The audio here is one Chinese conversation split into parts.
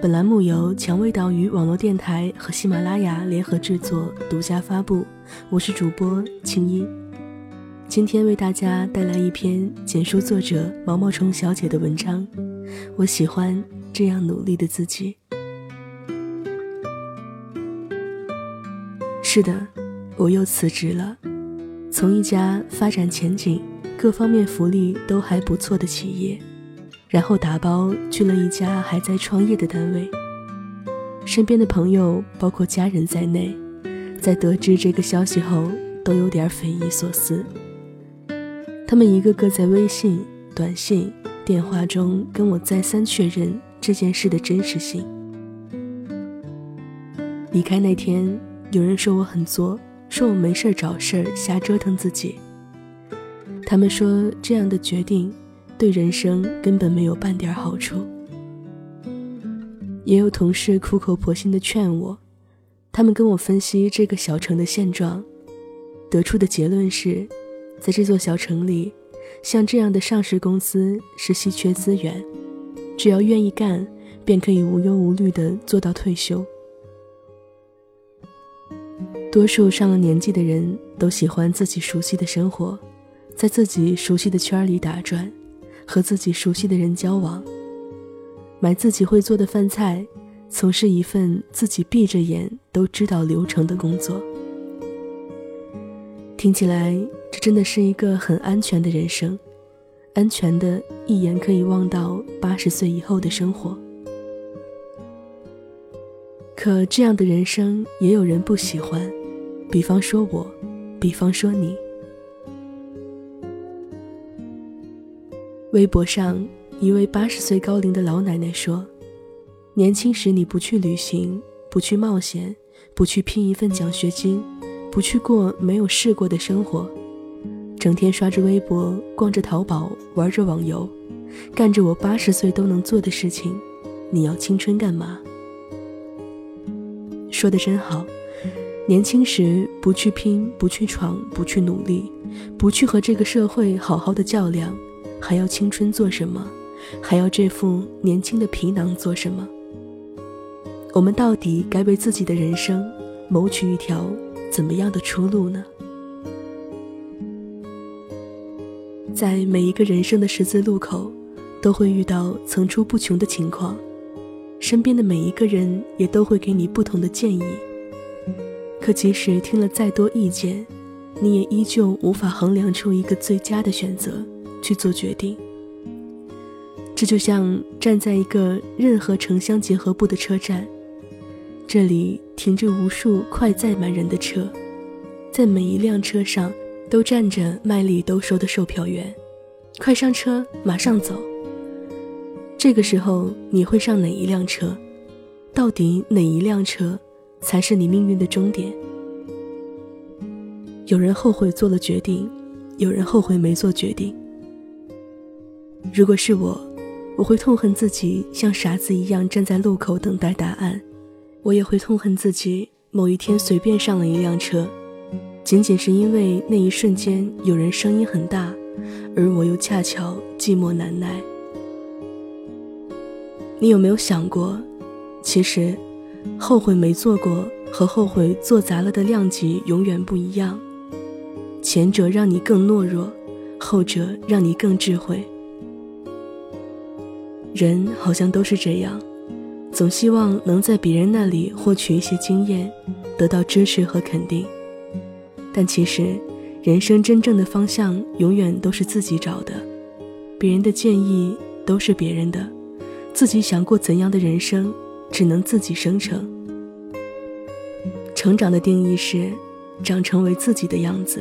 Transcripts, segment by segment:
本栏目由蔷薇岛屿网络电台和喜马拉雅联合制作、独家发布。我是主播青衣，今天为大家带来一篇简述作者毛毛虫小姐的文章。我喜欢这样努力的自己。是的，我又辞职了。从一家发展前景、各方面福利都还不错的企业，然后打包去了一家还在创业的单位。身边的朋友，包括家人在内，在得知这个消息后，都有点匪夷所思。他们一个个在微信、短信、电话中跟我再三确认这件事的真实性。离开那天，有人说我很作。说我没事找事儿瞎折腾自己。他们说这样的决定对人生根本没有半点好处。也有同事苦口婆心的劝我，他们跟我分析这个小城的现状，得出的结论是，在这座小城里，像这样的上市公司是稀缺资源，只要愿意干，便可以无忧无虑的做到退休。多数上了年纪的人都喜欢自己熟悉的生活，在自己熟悉的圈里打转，和自己熟悉的人交往，买自己会做的饭菜，从事一份自己闭着眼都知道流程的工作。听起来，这真的是一个很安全的人生，安全的一眼可以望到八十岁以后的生活。可这样的人生也有人不喜欢，比方说我，比方说你。微博上一位八十岁高龄的老奶奶说：“年轻时你不去旅行，不去冒险，不去拼一份奖学金，不去过没有试过的生活，整天刷着微博，逛着淘宝，玩着网游，干着我八十岁都能做的事情，你要青春干嘛？”说的真好，年轻时不去拼，不去闯，不去努力，不去和这个社会好好的较量，还要青春做什么？还要这副年轻的皮囊做什么？我们到底该为自己的人生谋取一条怎么样的出路呢？在每一个人生的十字路口，都会遇到层出不穷的情况。身边的每一个人也都会给你不同的建议，可即使听了再多意见，你也依旧无法衡量出一个最佳的选择去做决定。这就像站在一个任何城乡结合部的车站，这里停着无数快载满人的车，在每一辆车上都站着卖力兜售的售票员，快上车，马上走。这个时候你会上哪一辆车？到底哪一辆车才是你命运的终点？有人后悔做了决定，有人后悔没做决定。如果是我，我会痛恨自己像傻子一样站在路口等待答案，我也会痛恨自己某一天随便上了一辆车，仅仅是因为那一瞬间有人声音很大，而我又恰巧寂寞难耐。你有没有想过，其实，后悔没做过和后悔做砸了的量级永远不一样。前者让你更懦弱，后者让你更智慧。人好像都是这样，总希望能在别人那里获取一些经验，得到支持和肯定。但其实，人生真正的方向永远都是自己找的，别人的建议都是别人的，自己想过怎样的人生，只能自己生成。成长的定义是，长成为自己的样子。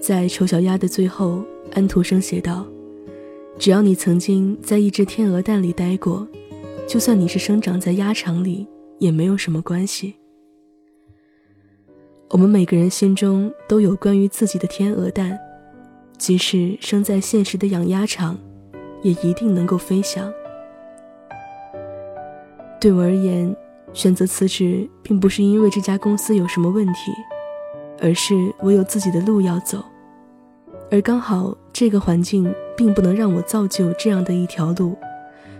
在《丑小鸭》的最后，安徒生写道：“只要你曾经在一只天鹅蛋里待过，就算你是生长在鸭场里，也没有什么关系。”我们每个人心中都有关于自己的天鹅蛋，即使生在现实的养鸭场，也一定能够飞翔。对我而言，选择辞职并不是因为这家公司有什么问题，而是我有自己的路要走，而刚好这个环境并不能让我造就这样的一条路，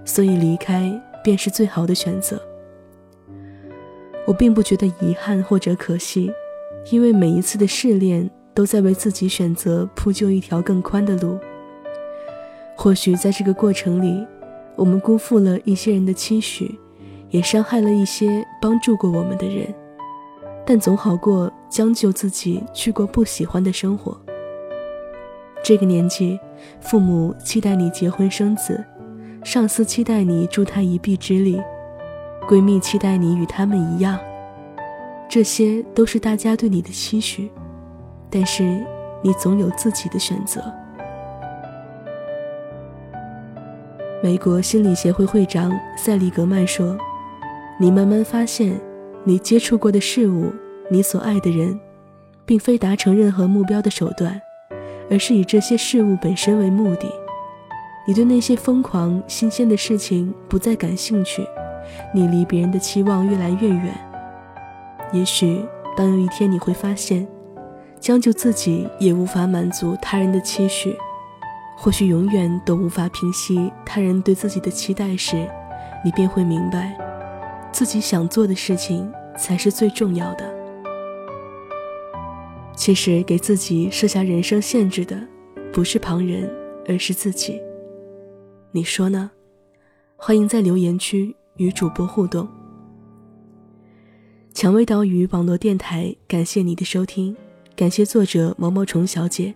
所以离开便是最好的选择。我并不觉得遗憾或者可惜。因为每一次的试炼，都在为自己选择铺就一条更宽的路。或许在这个过程里，我们辜负了一些人的期许，也伤害了一些帮助过我们的人，但总好过将就自己去过不喜欢的生活。这个年纪，父母期待你结婚生子，上司期待你助他一臂之力，闺蜜期待你与他们一样。这些都是大家对你的期许，但是你总有自己的选择。美国心理协会会长塞利格曼说：“你慢慢发现，你接触过的事物，你所爱的人，并非达成任何目标的手段，而是以这些事物本身为目的。你对那些疯狂新鲜的事情不再感兴趣，你离别人的期望越来越远。”也许，当有一天你会发现，将就自己也无法满足他人的期许，或许永远都无法平息他人对自己的期待时，你便会明白，自己想做的事情才是最重要的。其实，给自己设下人生限制的，不是旁人，而是自己。你说呢？欢迎在留言区与主播互动。蔷薇岛屿网络电台，感谢你的收听，感谢作者毛毛虫小姐。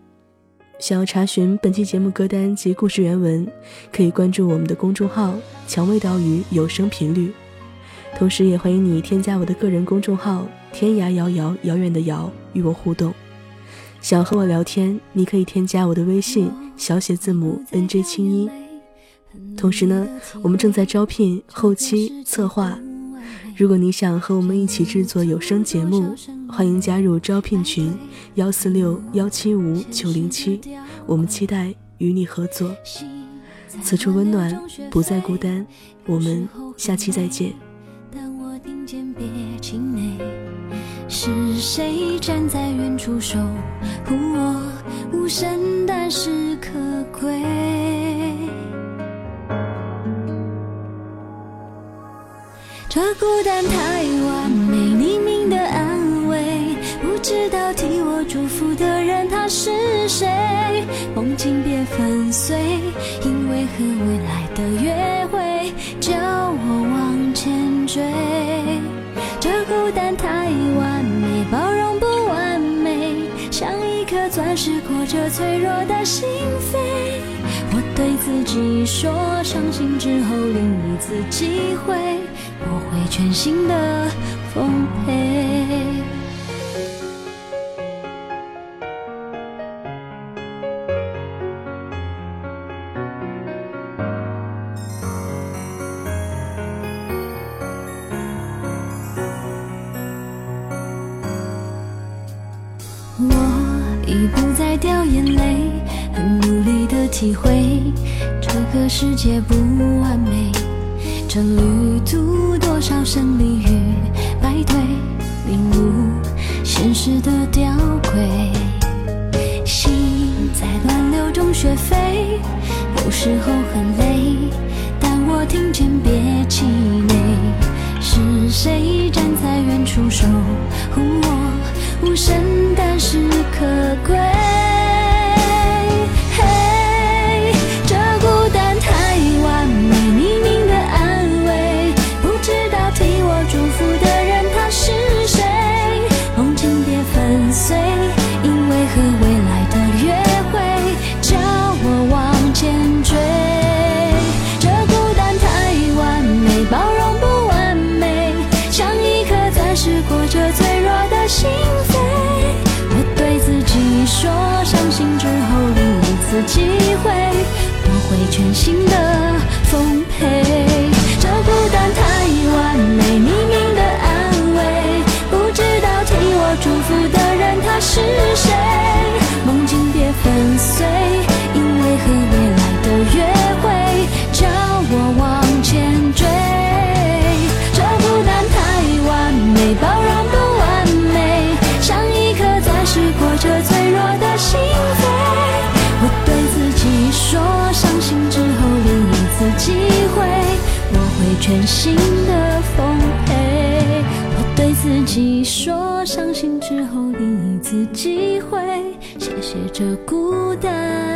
想要查询本期节目歌单及故事原文，可以关注我们的公众号“蔷薇岛屿有声频率”，同时也欢迎你添加我的个人公众号“天涯遥遥遥远的遥”与我互动。想和我聊天，你可以添加我的微信小写字母 N J 清音。同时呢，我们正在招聘后期策划。如果你想和我们一起制作有声节目，欢迎加入招聘群幺四六幺七五九零七，我们期待与你合作。此处温暖，不再孤单。我们下期再见。是谁站在远处守护我？无声，但是可贵。这孤单太完美，匿名的安慰，不知道替我祝福的人他是谁？梦境别粉碎，因为和未来的约会，这脆弱的心扉。我对自己说，伤心之后另一次机会。我会全心的奉陪。体会这个世界不完美。这旅途多少胜利与败退，领悟现实的吊诡。心在乱流中学飞，有时候很累，但我听见别气馁。是谁站在远处守护我？无声，但是可贵。机会，我会全心的。全新的奉陪我对自己说伤心之后另一次机会。谢谢这孤单。